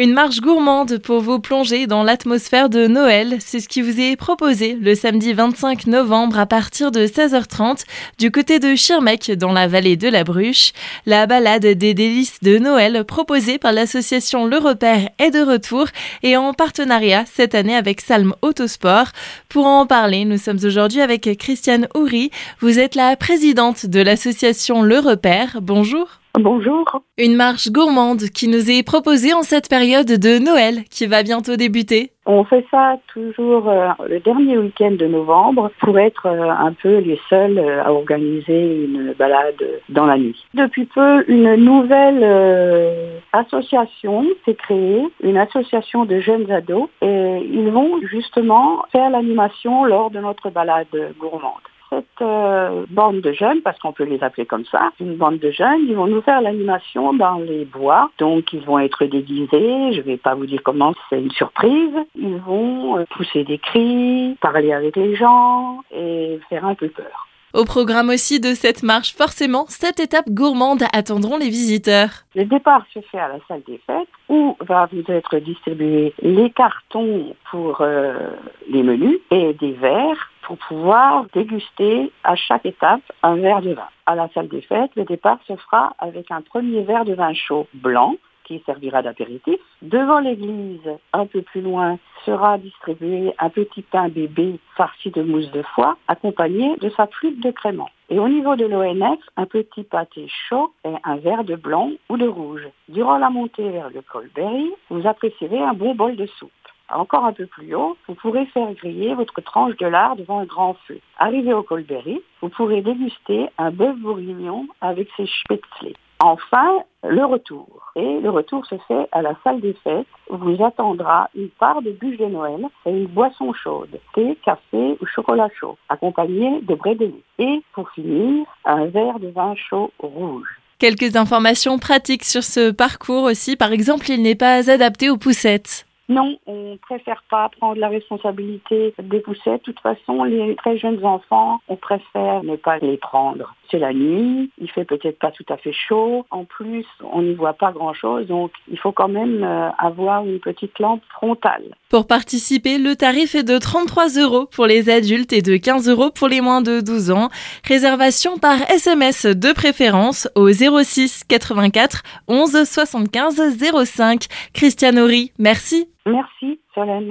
Une marche gourmande pour vous plonger dans l'atmosphère de Noël, c'est ce qui vous est proposé le samedi 25 novembre à partir de 16h30 du côté de Schirmeck dans la vallée de la Bruche. La balade des délices de Noël proposée par l'association Le Repère est de retour et en partenariat cette année avec Salm Autosport. Pour en parler, nous sommes aujourd'hui avec Christiane Houry. Vous êtes la présidente de l'association Le Repère. Bonjour. Bonjour. Une marche gourmande qui nous est proposée en cette période de Noël qui va bientôt débuter. On fait ça toujours euh, le dernier week-end de novembre pour être euh, un peu les seuls euh, à organiser une balade dans la nuit. Depuis peu, une nouvelle association s'est créée, une association de jeunes ados, et ils vont justement faire l'animation lors de notre balade gourmande cette euh, bande de jeunes, parce qu'on peut les appeler comme ça, une bande de jeunes, ils vont nous faire l'animation dans les bois. Donc ils vont être déguisés, je ne vais pas vous dire comment, c'est une surprise. Ils vont euh, pousser des cris, parler avec les gens et faire un peu peur. Au programme aussi de cette marche, forcément, cette étape gourmande attendront les visiteurs. Le départ se fait à la salle des fêtes où va vous être distribué les cartons pour euh, les menus et des verres pour pouvoir déguster à chaque étape un verre de vin. À la salle des fêtes, le départ se fera avec un premier verre de vin chaud blanc qui servira d'apéritif. Devant l'église, un peu plus loin, sera distribué un petit pain bébé farci de mousse de foie, accompagné de sa flûte de crément. Et au niveau de l'ONF, un petit pâté chaud et un verre de blanc ou de rouge. Durant la montée vers le Colberry, vous apprécierez un bon bol de soupe. Encore un peu plus haut, vous pourrez faire griller votre tranche de lard devant un grand feu. Arrivé au Colberry, vous pourrez déguster un bœuf bourguignon avec ses spätzle. Enfin, le retour. Et le retour se fait à la salle des fêtes où vous attendra une part de bûche de Noël et une boisson chaude, thé, café ou chocolat chaud, accompagné de brédélis. Et pour finir, un verre de vin chaud rouge. Quelques informations pratiques sur ce parcours aussi. Par exemple, il n'est pas adapté aux poussettes. Non, on préfère pas prendre la responsabilité des poussettes. De toute façon, les très jeunes enfants, on préfère ne pas les prendre. C'est la nuit, il fait peut-être pas tout à fait chaud. En plus, on n'y voit pas grand-chose, donc il faut quand même euh, avoir une petite lampe frontale. Pour participer, le tarif est de 33 euros pour les adultes et de 15 euros pour les moins de 12 ans. Réservation par SMS de préférence au 06 84 11 75 05. Christiane Horry, merci. Merci, Solène.